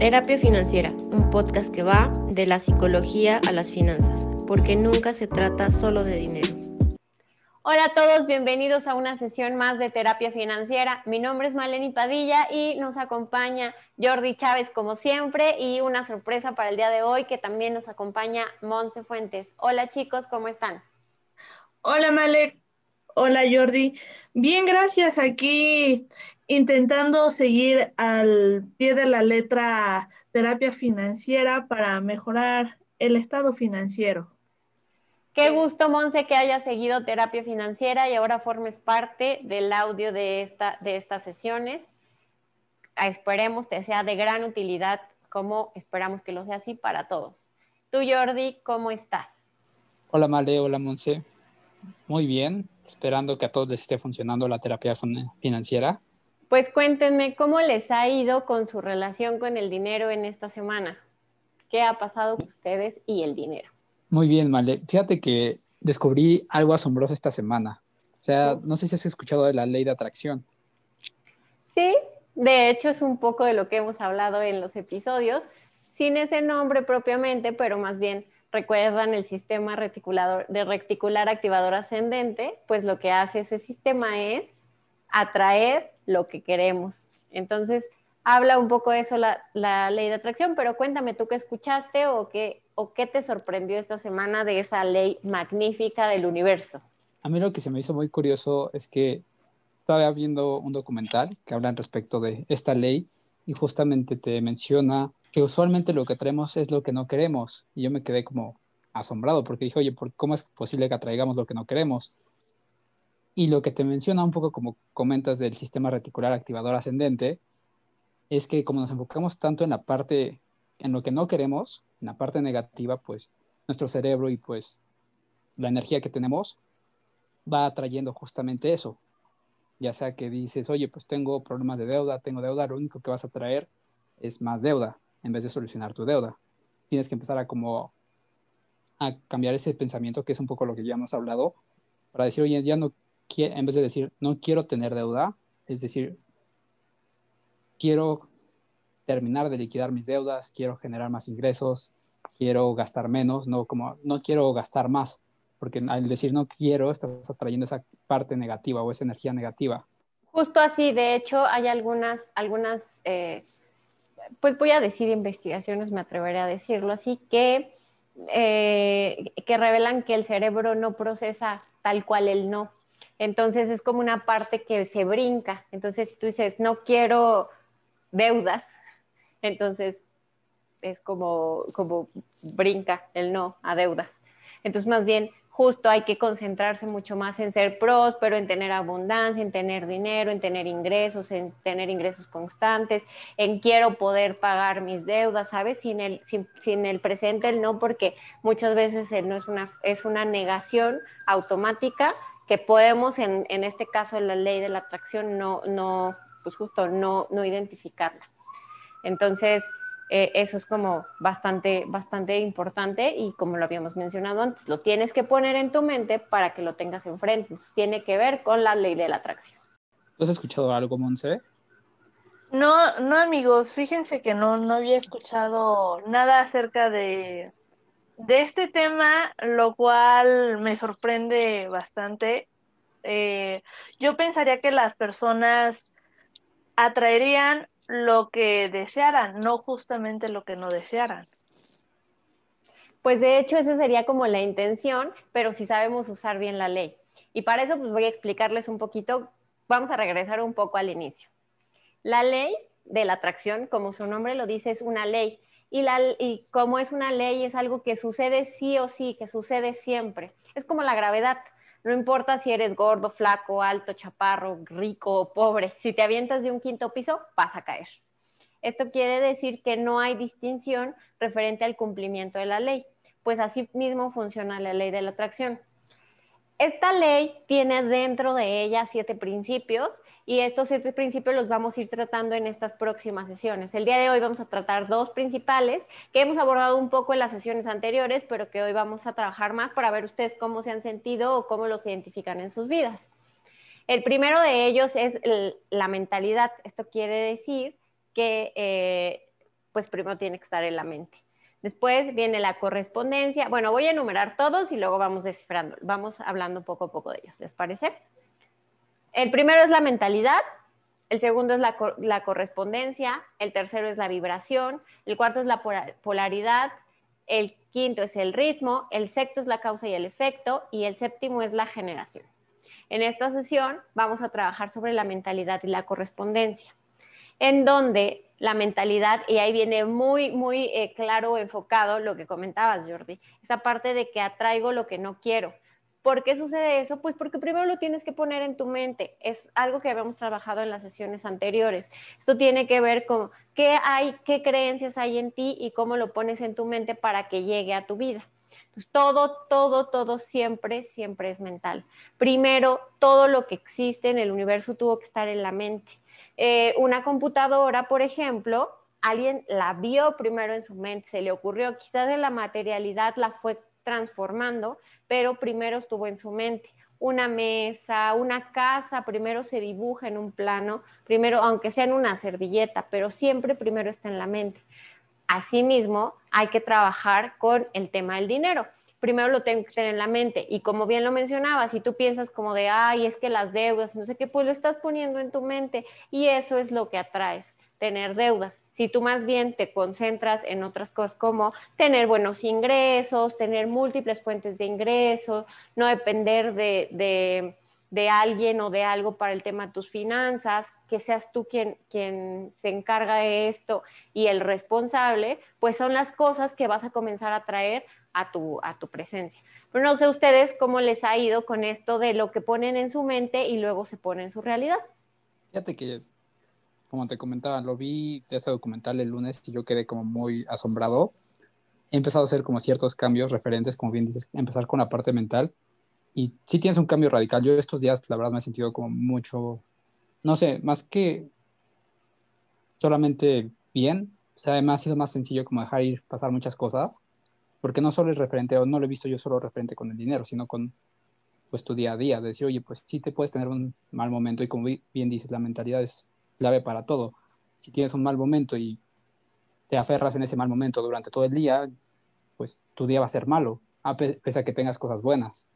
Terapia Financiera, un podcast que va de la psicología a las finanzas, porque nunca se trata solo de dinero. Hola a todos, bienvenidos a una sesión más de Terapia Financiera. Mi nombre es Maleni Padilla y nos acompaña Jordi Chávez como siempre y una sorpresa para el día de hoy que también nos acompaña Monse Fuentes. Hola chicos, ¿cómo están? Hola Malek, hola Jordi. Bien, gracias. Aquí intentando seguir al pie de la letra terapia financiera para mejorar el estado financiero. Qué gusto, Monse, que hayas seguido terapia financiera y ahora formes parte del audio de, esta, de estas sesiones. Esperemos que sea de gran utilidad, como esperamos que lo sea así para todos. Tú, Jordi, ¿cómo estás? Hola, Male, hola, Monse. Muy bien, esperando que a todos les esté funcionando la terapia financiera. Pues cuéntenme cómo les ha ido con su relación con el dinero en esta semana. ¿Qué ha pasado con ustedes y el dinero? Muy bien, Male. Fíjate que descubrí algo asombroso esta semana. O sea, no sé si has escuchado de la ley de atracción. Sí, de hecho es un poco de lo que hemos hablado en los episodios, sin ese nombre propiamente, pero más bien recuerdan el sistema reticulador, de reticular activador ascendente, pues lo que hace ese sistema es atraer lo que queremos. Entonces, habla un poco de eso la, la, ley de atracción, pero cuéntame tú qué escuchaste o qué, o qué te sorprendió esta semana de esa ley magnífica del universo. A mí lo que se me hizo muy curioso es que estaba viendo un documental que habla respecto de esta ley y justamente te menciona que usualmente lo que traemos es lo que no queremos. Y yo me quedé como asombrado porque dije, oye, ¿cómo es posible que atraigamos lo que no queremos? Y lo que te menciona un poco como comentas del sistema reticular activador ascendente, es que como nos enfocamos tanto en la parte, en lo que no queremos, en la parte negativa, pues nuestro cerebro y pues la energía que tenemos va atrayendo justamente eso. Ya sea que dices, oye, pues tengo problemas de deuda, tengo deuda, lo único que vas a traer es más deuda en vez de solucionar tu deuda. Tienes que empezar a como a cambiar ese pensamiento que es un poco lo que ya hemos hablado para decir, oye, ya no en vez de decir, no quiero tener deuda, es decir, quiero terminar de liquidar mis deudas, quiero generar más ingresos, quiero gastar menos, no como no quiero gastar más, porque al decir no quiero estás atrayendo esa parte negativa o esa energía negativa. Justo así, de hecho hay algunas, algunas, eh, pues voy a decir investigaciones, me atreveré a decirlo así, que, eh, que revelan que el cerebro no procesa tal cual el no. Entonces es como una parte que se brinca. Entonces tú dices, no quiero deudas, entonces es como, como brinca el no a deudas. Entonces más bien justo hay que concentrarse mucho más en ser próspero, en tener abundancia, en tener dinero, en tener ingresos, en tener ingresos constantes, en quiero poder pagar mis deudas, ¿sabes? Sin el, sin, el presente el no, porque muchas veces el no es una, es una negación automática que podemos, en, en, este caso, en la ley de la atracción, no, no pues justo no, no identificarla. Entonces, eh, eso es como bastante, bastante importante y como lo habíamos mencionado antes, lo tienes que poner en tu mente para que lo tengas enfrente. Tiene que ver con la ley de la atracción. ¿Has escuchado algo, Monse? No, no amigos, fíjense que no, no había escuchado nada acerca de, de este tema, lo cual me sorprende bastante. Eh, yo pensaría que las personas atraerían lo que desearan, no justamente lo que no desearan. Pues de hecho esa sería como la intención, pero si sabemos usar bien la ley. Y para eso pues voy a explicarles un poquito, vamos a regresar un poco al inicio. La ley de la atracción, como su nombre lo dice, es una ley y, la, y como es una ley, es algo que sucede sí o sí, que sucede siempre. Es como la gravedad. No importa si eres gordo, flaco, alto, chaparro, rico o pobre, si te avientas de un quinto piso, vas a caer. Esto quiere decir que no hay distinción referente al cumplimiento de la ley, pues así mismo funciona la ley de la atracción. Esta ley tiene dentro de ella siete principios y estos siete principios los vamos a ir tratando en estas próximas sesiones. El día de hoy vamos a tratar dos principales que hemos abordado un poco en las sesiones anteriores, pero que hoy vamos a trabajar más para ver ustedes cómo se han sentido o cómo los identifican en sus vidas. El primero de ellos es la mentalidad. Esto quiere decir que eh, pues primero tiene que estar en la mente. Después viene la correspondencia. Bueno, voy a enumerar todos y luego vamos descifrando, vamos hablando poco a poco de ellos, ¿les parece? El primero es la mentalidad, el segundo es la, la correspondencia, el tercero es la vibración, el cuarto es la polaridad, el quinto es el ritmo, el sexto es la causa y el efecto y el séptimo es la generación. En esta sesión vamos a trabajar sobre la mentalidad y la correspondencia, en donde la mentalidad, y ahí viene muy, muy eh, claro, enfocado lo que comentabas, Jordi, esa parte de que atraigo lo que no quiero. ¿Por qué sucede eso? Pues porque primero lo tienes que poner en tu mente. Es algo que habíamos trabajado en las sesiones anteriores. Esto tiene que ver con qué hay, qué creencias hay en ti y cómo lo pones en tu mente para que llegue a tu vida. Entonces, todo, todo, todo siempre, siempre es mental. Primero, todo lo que existe en el universo tuvo que estar en la mente. Eh, una computadora, por ejemplo, alguien la vio primero en su mente, se le ocurrió, quizás de la materialidad la fue transformando, pero primero estuvo en su mente. Una mesa, una casa, primero se dibuja en un plano, primero, aunque sea en una servilleta, pero siempre primero está en la mente. Asimismo, hay que trabajar con el tema del dinero. Primero lo tengo que tener en la mente. Y como bien lo mencionaba, si tú piensas como de, ay, es que las deudas, no sé qué, pues lo estás poniendo en tu mente. Y eso es lo que atraes, tener deudas. Si tú más bien te concentras en otras cosas como tener buenos ingresos, tener múltiples fuentes de ingresos, no depender de, alguien o de algo para el tema de tus finanzas, que seas tú quien, quien se encarga de esto y el responsable, pues son las cosas que vas a comenzar a traer a tu, a tu presencia. Pero no sé ustedes cómo les ha ido con esto de lo que ponen en su mente y luego se pone en su realidad. Fíjate que como te comentaba, lo vi de este documental el lunes y yo quedé como muy asombrado. He empezado a hacer como ciertos cambios referentes, como bien dices, empezar con la parte mental. Y sí tienes un cambio radical. Yo estos días, la verdad, me he sentido como mucho, no sé, más que solamente bien, o sea, me ha sido más sencillo como dejar ir pasar muchas cosas, porque no solo es referente, o no lo he visto yo solo referente con el dinero, sino con pues tu día a día, de decir, oye, pues sí te puedes tener un mal momento y como bien dices, la mentalidad es clave para todo. Si tienes un mal momento y te aferras en ese mal momento durante todo el día, pues tu día va a ser malo, a pese a que tengas cosas buenas.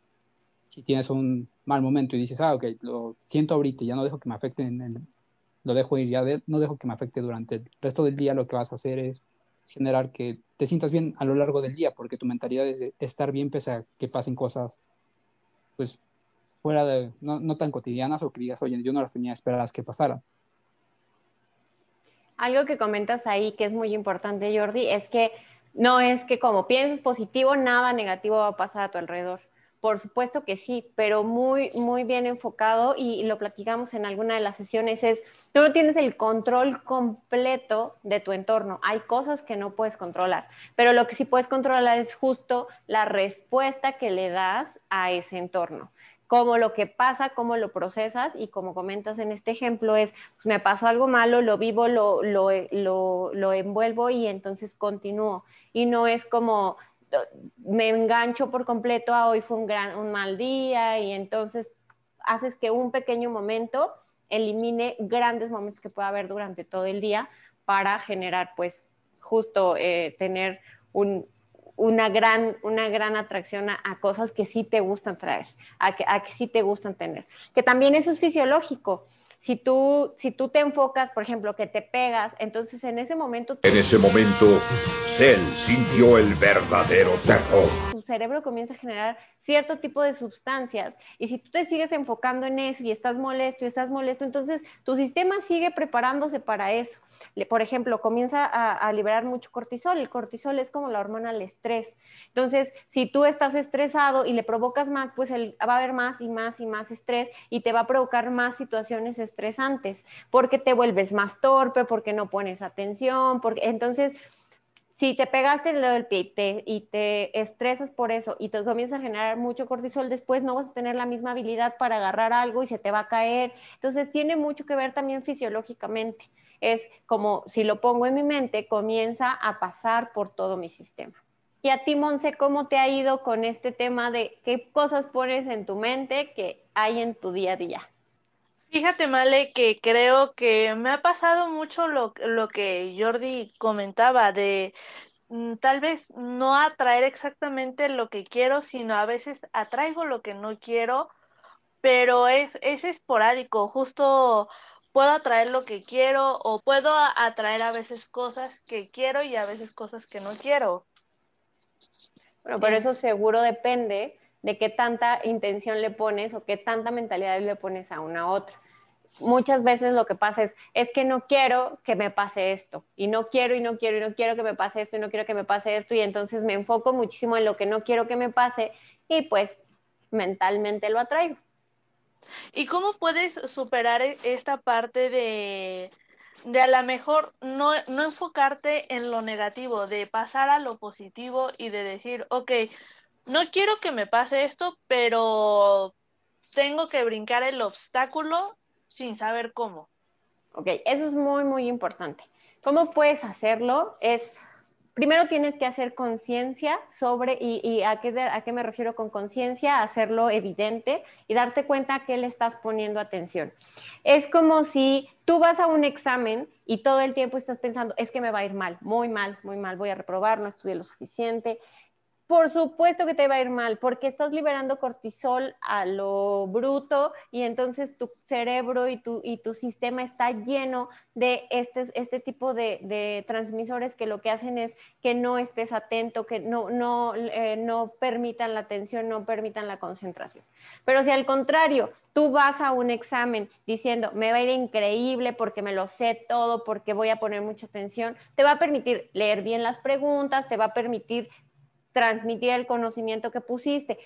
Si tienes un mal momento y dices, ah, ok, lo siento ahorita ya no dejo que me afecte, en lo dejo ir, ya no dejo que me afecte durante el resto del día, lo que vas a hacer es generar que te sientas bien a lo largo del día, porque tu mentalidad es estar bien pese a que pasen cosas, pues, fuera de, no, no tan cotidianas o que digas, oye, yo no las tenía esperadas que pasaran. Algo que comentas ahí que es muy importante, Jordi, es que no es que como pienses positivo, nada negativo va a pasar a tu alrededor. Por supuesto que sí, pero muy, muy bien enfocado y lo platicamos en alguna de las sesiones, es, tú no tienes el control completo de tu entorno. Hay cosas que no puedes controlar, pero lo que sí puedes controlar es justo la respuesta que le das a ese entorno cómo lo que pasa, cómo lo procesas y como comentas en este ejemplo es, pues me pasó algo malo, lo vivo, lo, lo, lo, lo envuelvo y entonces continúo. Y no es como me engancho por completo a hoy fue un, gran, un mal día y entonces haces que un pequeño momento elimine grandes momentos que pueda haber durante todo el día para generar pues justo eh, tener un, una gran, una gran atracción a, cosas que sí te gustan traer, a que, a que sí te gustan tener. Que también eso es fisiológico. Si tú, si tú te enfocas, por ejemplo, que te pegas, entonces en ese momento... En ese momento, Cell sintió el verdadero terror. Tu cerebro comienza a generar cierto tipo de sustancias y si tú te sigues enfocando en eso y estás molesto y estás molesto, entonces tu sistema sigue preparándose para eso. Por ejemplo, comienza a, liberar mucho cortisol. El cortisol es como la hormona del estrés. Entonces, si tú estás estresado y le provocas más, pues va a haber más y más y más estrés y te va a provocar más situaciones estresantes porque te vuelves más torpe, porque no pones atención, porque entonces si te pegaste el dedo del pie y te, y te, estresas por eso y te comienzas a generar mucho cortisol, después no vas a tener la misma habilidad para agarrar algo y se te va a caer. Entonces tiene mucho que ver también fisiológicamente es como si lo pongo en mi mente, comienza a pasar por todo mi sistema. Y a ti, Monse, ¿cómo te ha ido con este tema de qué cosas pones en tu mente que hay en tu día a día? Fíjate, Male, que creo que me ha pasado mucho lo, lo que Jordi comentaba de mm, tal vez no atraer exactamente lo que quiero, sino a veces atraigo lo que no quiero, pero es, es esporádico, justo puedo atraer lo que quiero o puedo atraer a veces cosas que quiero y a veces cosas que no quiero. Bueno, pero eso seguro depende de qué tanta intención le pones o qué tanta mentalidad le pones a una a otra muchas veces lo que pasa es, es que no quiero que me pase esto, y no quiero y no quiero y no quiero que me pase esto y no quiero que me pase esto, y entonces me enfoco muchísimo en lo que no quiero que me pase y pues mentalmente lo atraigo. ¿Y cómo puedes superar e-, esta parte de, de a lo mejor no, no enfocarte en lo negativo, de pasar a lo positivo y de decir, ok, no quiero que me pase esto, pero tengo que brincar el obstáculo sin saber cómo. Ok, eso es muy, muy importante. ¿Cómo puedes hacerlo? Es, primero tienes que hacer conciencia sobre, y, a, qué, a qué me refiero con conciencia, hacerlo evidente y darte cuenta a qué le estás poniendo atención. Es como si tú vas a un examen y todo el tiempo estás pensando, es que me va a ir mal, muy mal, muy mal, voy a reprobar, no estudié lo suficiente, por supuesto que te va a ir mal, porque estás liberando cortisol a lo bruto y entonces tu cerebro y tu, y tu sistema está lleno de este, este tipo de, transmisores que lo que hacen es que no estés atento, que no, no, eh, no permitan la atención, no permitan la concentración. Pero si al contrario, tú vas a un examen diciendo, me va a ir increíble porque me lo sé todo, porque voy a poner mucha atención, te va a permitir leer bien las preguntas, te va a permitir transmitir el conocimiento que pusiste.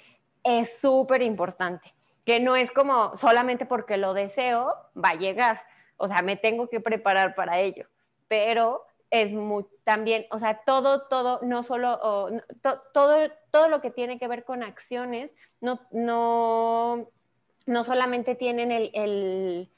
Es súper importante, que no es como solamente porque lo deseo, va a llegar. O sea, me tengo que preparar para ello, pero es muy, también, o sea, todo, todo, no solo, todo, todo lo que tiene que ver con acciones, no, no, no solamente tienen el,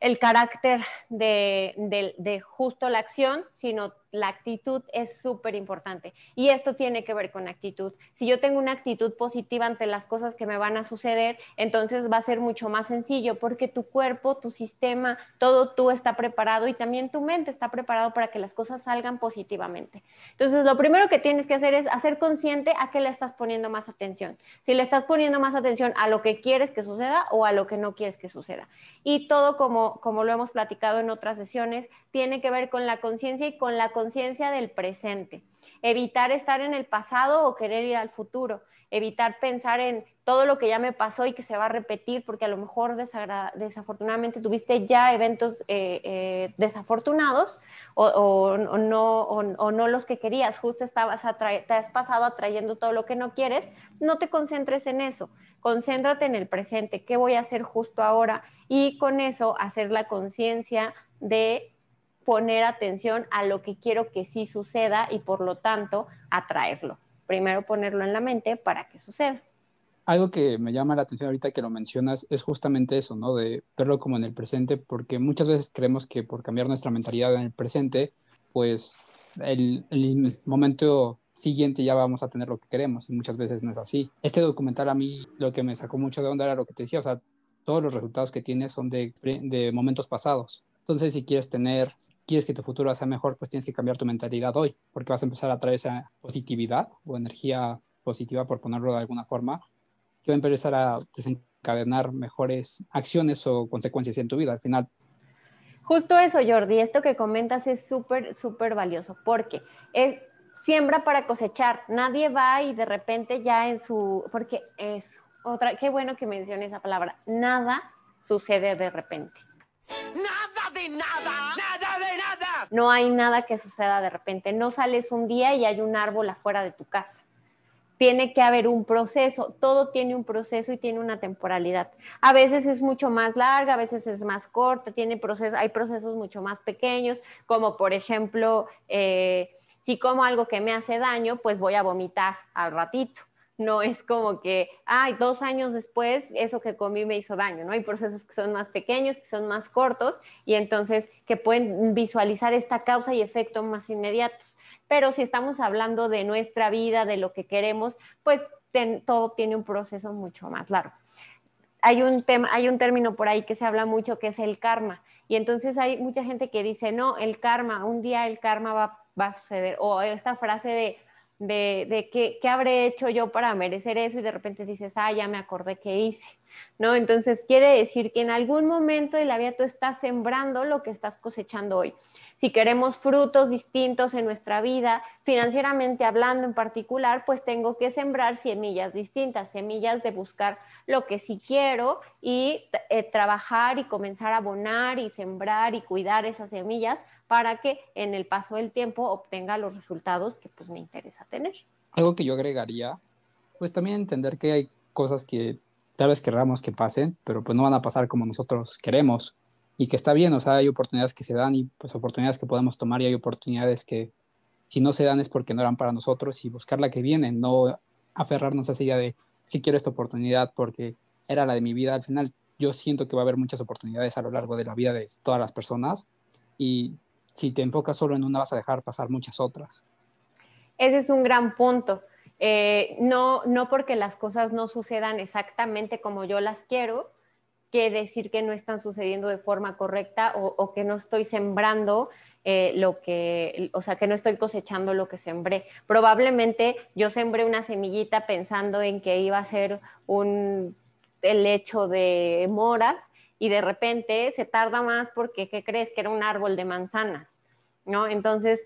el, carácter de, de, justo la acción, sino la actitud es súper importante. Y esto tiene que ver con actitud. Si yo tengo una actitud positiva ante las cosas que me van a suceder, entonces va a ser mucho más sencillo porque tu cuerpo, tu sistema, todo tú está preparado y también tu mente está preparado para que las cosas salgan positivamente. Entonces, lo primero que tienes que hacer es hacer consciente a qué le estás poniendo más atención. Si le estás poniendo más atención a lo que quieres que suceda o a lo que no quieres que suceda. Y todo como, como lo hemos platicado en otras sesiones, tiene que ver con la conciencia y con la conciencia del presente. Evitar estar en el pasado o querer ir al futuro. Evitar pensar en todo lo que ya me pasó y que se va a repetir porque a lo mejor desafortunadamente tuviste ya eventos eh, eh, desafortunados o, no, o, no, los que querías. Justo estabas te has pasado atrayendo todo lo que no quieres. No te concentres en eso. Concéntrate en el presente. ¿Qué voy a hacer justo ahora? Y con eso hacer la conciencia de poner atención a lo que quiero que sí suceda y por lo tanto atraerlo. Primero ponerlo en la mente para que suceda. Algo que me llama la atención ahorita que lo mencionas es justamente eso, ¿no? De verlo como en el presente, porque muchas veces creemos que por cambiar nuestra mentalidad en el presente, pues el, el momento siguiente ya vamos a tener lo que queremos y muchas veces no es así. Este documental a mí lo que me sacó mucho de onda era lo que te decía, o sea, todos los resultados que tiene son de, de momentos pasados. Entonces, si quieres tener, quieres que tu futuro sea mejor, pues tienes que cambiar tu mentalidad hoy, porque vas a empezar a traer esa positividad o energía positiva, por ponerlo de alguna forma, que va a empezar a desencadenar mejores acciones o consecuencias en tu vida al final. Justo eso, Jordi, esto que comentas es súper, súper valioso, porque es siembra para cosechar. Nadie va y de repente ya en su, porque es otra, qué bueno que mencione esa palabra, nada sucede de repente. Nada nada, nada de nada. No hay nada que suceda de repente. No sales un día y hay un árbol afuera de tu casa. Tiene que haber un proceso, todo tiene un proceso y tiene una temporalidad. A veces es mucho más larga, a veces es más corta, tiene procesos, hay procesos mucho más pequeños, como por ejemplo, eh, si como algo que me hace daño, pues voy a vomitar al ratito no es como que, ay, dos años después eso que comí me hizo daño, ¿no? Hay procesos que son más pequeños, que son más cortos y entonces que pueden visualizar esta causa y efecto más inmediatos. Pero si estamos hablando de nuestra vida, de lo que queremos, pues todo tiene un proceso mucho más largo. hay un tema, hay un término por ahí que se habla mucho que es el karma. Y entonces hay mucha gente que dice, no, el karma, un día el karma va, va a suceder. O esta frase de, de, de qué, qué habré hecho yo para merecer eso y de repente dices, ah, ya me acordé que hice. ¿No? Entonces quiere decir que en algún momento de la tú estás sembrando lo que estás cosechando hoy. Si queremos frutos distintos en nuestra vida, financieramente hablando en particular, pues tengo que sembrar semillas distintas, semillas de buscar lo que sí quiero y eh, trabajar y comenzar a abonar y sembrar y cuidar esas semillas para que en el paso del tiempo obtenga los resultados que pues me interesa tener. Algo que yo agregaría, pues también entender que hay cosas que tal vez querramos que pasen, pero pues no van a pasar como nosotros queremos y que está bien, o sea, hay oportunidades que se dan y pues oportunidades que podemos tomar y hay oportunidades que si no se dan es porque no eran para nosotros y buscar la que viene, no aferrarnos a esa idea de que quiero esta oportunidad porque era la de mi vida. Al final yo siento que va a haber muchas oportunidades a lo largo de la vida de todas las personas y si te enfocas solo en una vas a dejar pasar muchas otras. Ese es un gran punto. Eh, no, no porque las cosas no sucedan exactamente como yo las quiero, quiere decir que no están sucediendo de forma correcta o, que no estoy sembrando eh, lo que, o sea, que no estoy cosechando lo que sembré. Probablemente yo sembré una semillita pensando en que iba a ser un helecho de moras y de repente se tarda más porque, ¿qué crees? Que era un árbol de manzanas, ¿no? Entonces,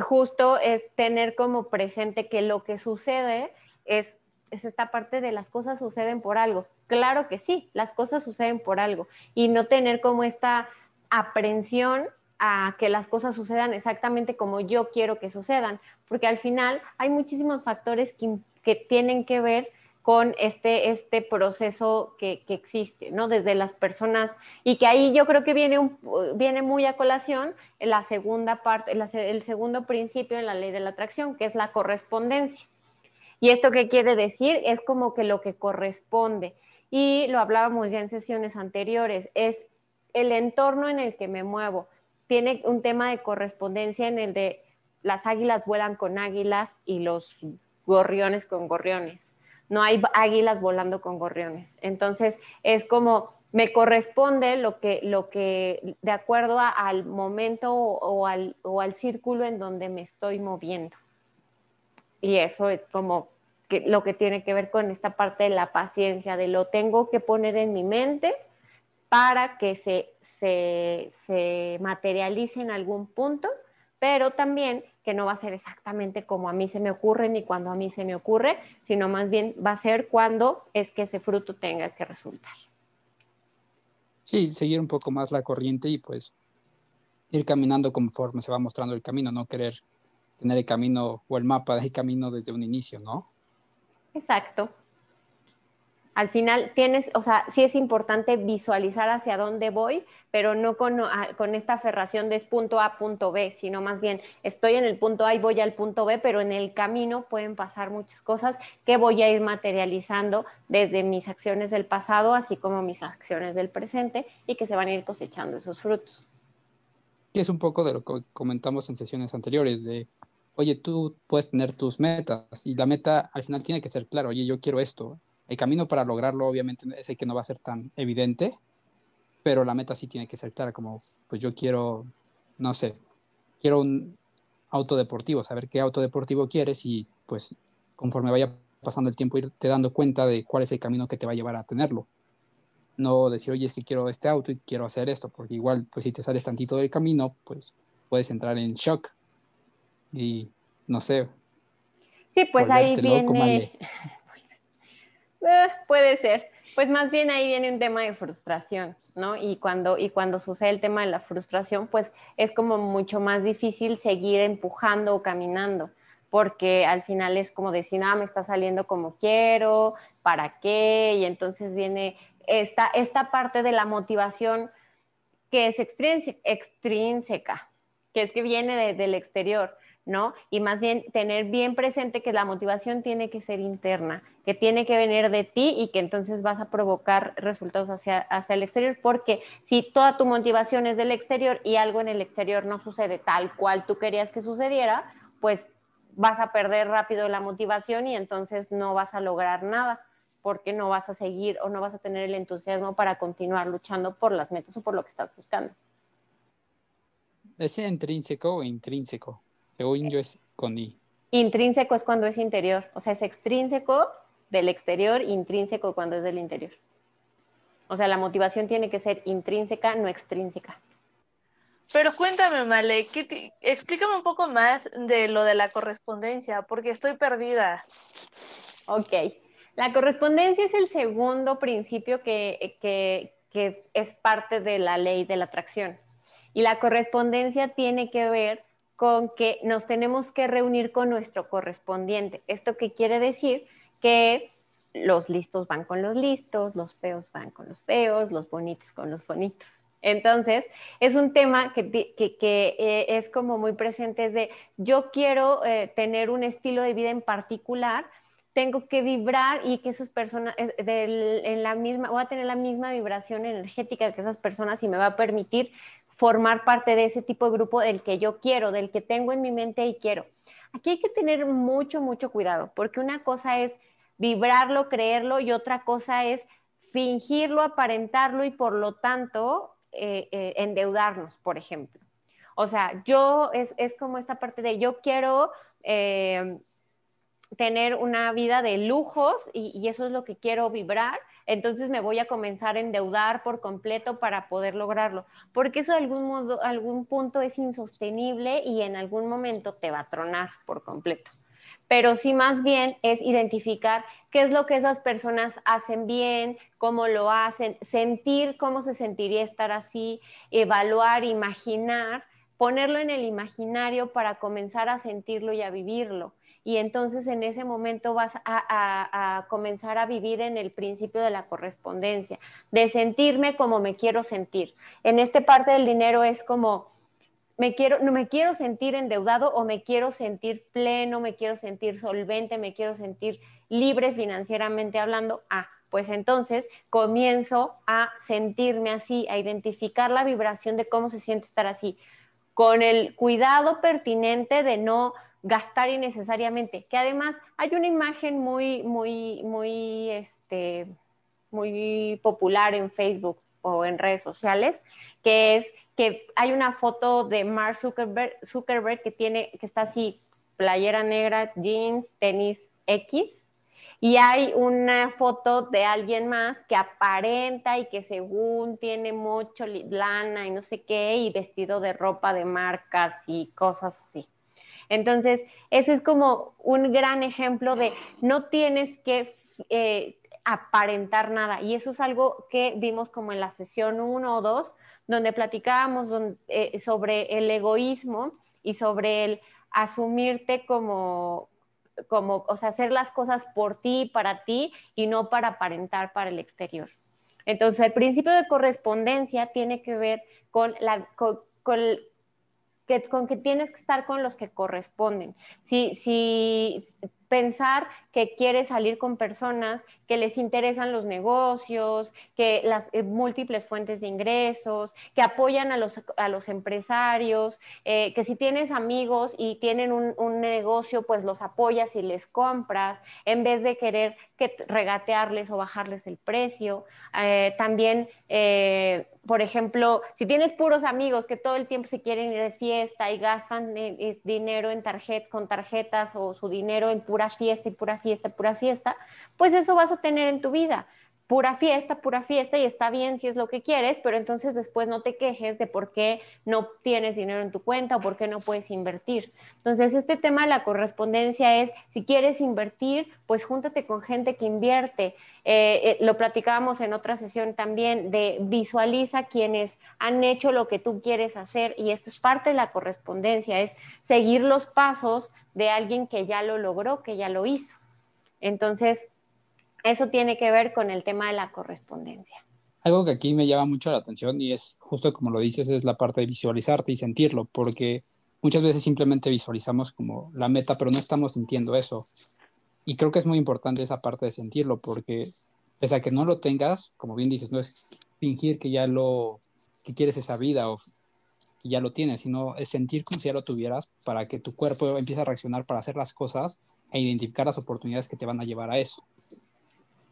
justo es tener como presente que lo que sucede es, es esta parte de las cosas suceden por algo. Claro que sí, las cosas suceden por algo y no tener como esta aprensión a que las cosas sucedan exactamente como yo quiero que sucedan, porque al final hay muchísimos factores que, que tienen que ver con este, este proceso que, que, existe, ¿no? Desde las personas, y que ahí yo creo que viene, un, viene muy a colación la segunda parte, el segundo principio en la ley de la atracción, que es la correspondencia. ¿Y esto qué quiere decir? Es como que lo que corresponde. Y lo hablábamos ya en sesiones anteriores, es el entorno en el que me muevo. Tiene un tema de correspondencia en el de las águilas vuelan con águilas y los gorriones con gorriones no hay águilas volando con gorriones. Entonces, es como me corresponde lo que, lo que de acuerdo al momento o, al, o, al, círculo en donde me estoy moviendo. Y eso es como que, lo que tiene que ver con esta parte de la paciencia, de lo tengo que poner en mi mente para que se, se, se materialice en algún punto, pero también que no va a ser exactamente como a mí se me ocurre ni cuando a mí se me ocurre, sino más bien va a ser cuando es que ese fruto tenga que resultar. Sí, seguir un poco más la corriente y pues ir caminando conforme se va mostrando el camino, no querer tener el camino o el mapa del camino desde un inicio, ¿no? Exacto al final tienes, o sea, sí es importante visualizar hacia dónde voy, pero no con, ah, con, esta aferración de es punto A, punto B, sino más bien estoy en el punto A y voy al punto B, pero en el camino pueden pasar muchas cosas que voy a ir materializando desde mis acciones del pasado, así como mis acciones del presente, y que se van a ir cosechando esos frutos. Y es un poco de lo que comentamos en sesiones anteriores, de, oye, tú puedes tener tus metas y la meta al final tiene que ser claro, oye, yo quiero esto, el camino para lograrlo obviamente es el que no va a ser tan evidente, pero la meta sí tiene que ser clara, como pues yo quiero, no sé, quiero un auto deportivo, saber qué auto deportivo quieres y pues conforme vaya pasando el tiempo irte dando cuenta de cuál es el camino que te va a llevar a tenerlo. No decir, oye, es que quiero este auto y quiero hacer esto, porque igual, pues si te sales tantito del camino, pues puedes entrar en shock y no sé. Sí, pues ahí viene, Eh, puede ser. Pues más bien ahí viene un tema de frustración, ¿no? Y cuando, y cuando sucede el tema de la frustración, pues es como mucho más difícil seguir empujando o caminando, porque al final es como decir, ah, me está saliendo como quiero, ¿para qué? Y entonces viene esta, esta parte de la motivación que es extrínseca, que es que viene del exterior ¿no? Y más bien tener bien presente que la motivación tiene que ser interna, que tiene que venir de ti y que entonces vas a provocar resultados hacia, hacia el exterior, porque si toda tu motivación es del exterior y algo en el exterior no sucede tal cual tú querías que sucediera, pues vas a perder rápido la motivación y entonces no vas a lograr nada porque no vas a seguir o no vas a tener el entusiasmo para continuar luchando por las metas o por lo que estás buscando. ¿Es intrínseco o intrínseco? Según yo es con I. Intrínseco es cuando es interior, o sea, es extrínseco del exterior, intrínseco cuando es del interior. O sea, la motivación tiene que ser intrínseca, no extrínseca. Pero cuéntame, Male, explícame un poco más de lo de la correspondencia, porque estoy perdida. Ok. La correspondencia es el segundo principio que, que, es parte de la ley de la atracción. Y la correspondencia tiene que ver con que nos tenemos que reunir con nuestro correspondiente. ¿Esto qué quiere decir? Que los listos van con los listos, los feos van con los feos, los bonitos con los bonitos. Entonces, es un tema que, eh, es como muy presente, es de yo quiero eh, tener un estilo de vida en particular, tengo que vibrar y que esas personas, en la misma, voy a tener la misma vibración energética que esas personas y me va a permitir formar parte de ese tipo de grupo del que yo quiero, del que tengo en mi mente y quiero. Aquí hay que tener mucho, mucho cuidado, porque una cosa es vibrarlo, creerlo y otra cosa es fingirlo, aparentarlo y por lo tanto eh, eh, endeudarnos, por ejemplo. O sea, yo es, como esta parte de yo quiero eh, tener una vida de lujos y, eso es lo que quiero vibrar, entonces me voy a comenzar a endeudar por completo para poder lograrlo, porque eso de algún modo, algún punto es insostenible y en algún momento te va a tronar por completo pero sí más bien es identificar qué es lo que esas personas hacen bien, cómo lo hacen, sentir cómo se sentiría estar así, evaluar, imaginar, ponerlo en el imaginario para comenzar a sentirlo y a vivirlo. Y entonces en ese momento vas a, comenzar a vivir en el principio de la correspondencia, de sentirme como me quiero sentir. En esta parte del dinero es como me quiero, no me quiero sentir endeudado o me quiero sentir pleno, me quiero sentir solvente, me quiero sentir libre financieramente hablando. Ah, pues entonces comienzo a sentirme así, a identificar la vibración de cómo se siente estar así, con el cuidado pertinente de no gastar innecesariamente, que además hay una imagen muy, muy, muy, este, muy popular en Facebook o en redes sociales, que es que hay una foto de Mark Zuckerberg, Zuckerberg que tiene, que está así, playera negra, jeans, tenis X, y hay una foto de alguien más que aparenta y que según tiene mucho lana y no sé qué, y vestido de ropa de marcas y cosas así. Entonces, ese es como un gran ejemplo de no tienes que eh, aparentar nada. Y eso es algo que vimos como en la sesión 1 o 2, donde platicábamos eh, sobre el egoísmo y sobre el asumirte como, como, o sea, hacer las cosas por ti, para ti y no para aparentar para el exterior. Entonces, el principio de correspondencia tiene que ver con, la, que, con que tienes que estar con los que corresponden. Si, si pensar que quieres salir con personas que les interesan los negocios, que las eh, múltiples fuentes de ingresos, que apoyan a los, a los empresarios, eh, que si tienes amigos y tienen un, negocio, pues los apoyas y les compras, en vez de querer que regatearles o bajarles el precio. Eh, también, por ejemplo, si tienes puros amigos que todo el tiempo se quieren ir de fiesta y gastan dinero en tarjet, con tarjetas o su dinero en pura fiesta y pura fiesta, pura fiesta, pues eso vas a tener en tu vida. Pura fiesta, pura fiesta y está bien si es lo que quieres, pero entonces después no te quejes de por qué no tienes dinero en tu cuenta o por qué no puedes invertir. Entonces, este tema de la correspondencia es, si quieres invertir, pues júntate con gente que invierte. Eh, eh, lo platicábamos en otra sesión también de visualiza quienes han hecho lo que tú quieres hacer y esto es parte de la correspondencia, es seguir los pasos de alguien que ya lo logró, que ya lo hizo. Entonces, eso tiene que ver con el tema de la correspondencia. Algo que aquí me llama mucho la atención y es justo como lo dices, es la parte de visualizarte y sentirlo, porque muchas veces simplemente visualizamos como la meta, pero no estamos sintiendo eso. Y creo que es muy importante esa parte de sentirlo, porque pese a que no lo tengas, como bien dices, no es fingir que ya lo, que quieres esa vida o que ya lo tienes, sino es sentir como si ya lo tuvieras para que tu cuerpo empiece a reaccionar para hacer las cosas e identificar las oportunidades que te van a llevar a eso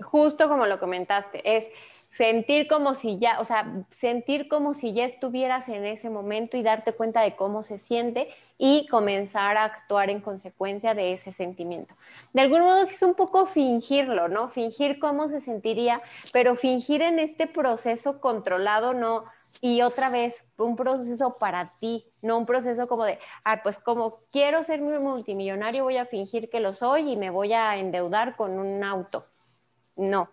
justo como lo comentaste, es sentir como si ya, o sea, sentir como si ya estuvieras en ese momento y darte cuenta de cómo se siente y comenzar a actuar en consecuencia de ese sentimiento. De algún modo es un poco fingirlo, ¿no? Fingir cómo se sentiría, pero fingir en este proceso controlado, no, y otra vez, un proceso para ti, no un proceso como de, ah, pues como quiero ser multimillonario, voy a fingir que lo soy y me voy a endeudar con un auto. No,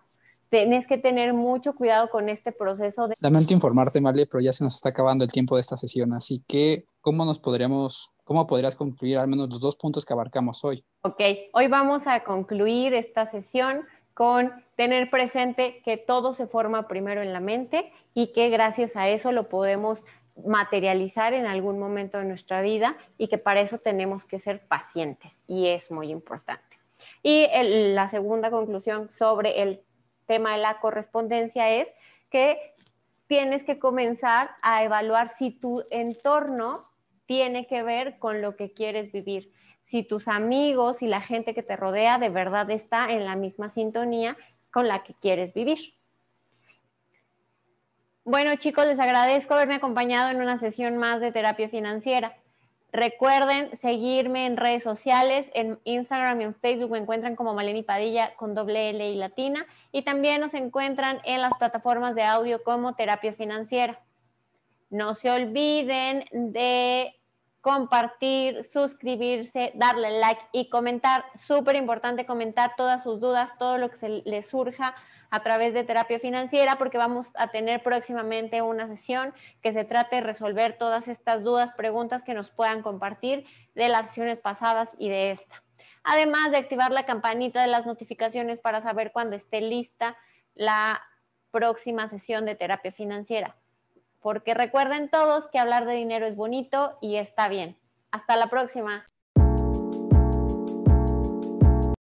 tienes que tener mucho cuidado con este proceso. De... Lamento informarte, Marley, pero ya se nos está acabando el tiempo de esta sesión, así que, ¿cómo nos podríamos, cómo podrías concluir al menos los dos puntos que abarcamos hoy? Ok, hoy vamos a concluir esta sesión con tener presente que todo se forma primero en la mente y que gracias a eso lo podemos materializar en algún momento de nuestra vida y que para eso tenemos que ser pacientes y es muy importante. Y la segunda conclusión sobre el tema de la correspondencia es que tienes que comenzar a evaluar si tu entorno tiene que ver con lo que quieres vivir, si tus amigos y la gente que te rodea de verdad está en la misma sintonía con la que quieres vivir. Bueno chicos, les agradezco haberme acompañado en una sesión más de terapia financiera. Recuerden seguirme en redes sociales, en Instagram y en Facebook me encuentran como Maleni Padilla con doble L y latina y también nos encuentran en las plataformas de audio como Terapia Financiera. No se olviden de compartir, suscribirse, darle like y comentar. Súper importante comentar todas sus dudas, todo lo que se les surja a través de terapia financiera porque vamos a tener próximamente una sesión que se trate de resolver todas estas dudas, preguntas que nos puedan compartir de las sesiones pasadas y de esta. Además de activar la campanita de las notificaciones para saber cuando esté lista la próxima sesión de terapia financiera. Porque recuerden todos que hablar de dinero es bonito y está bien. Hasta la próxima.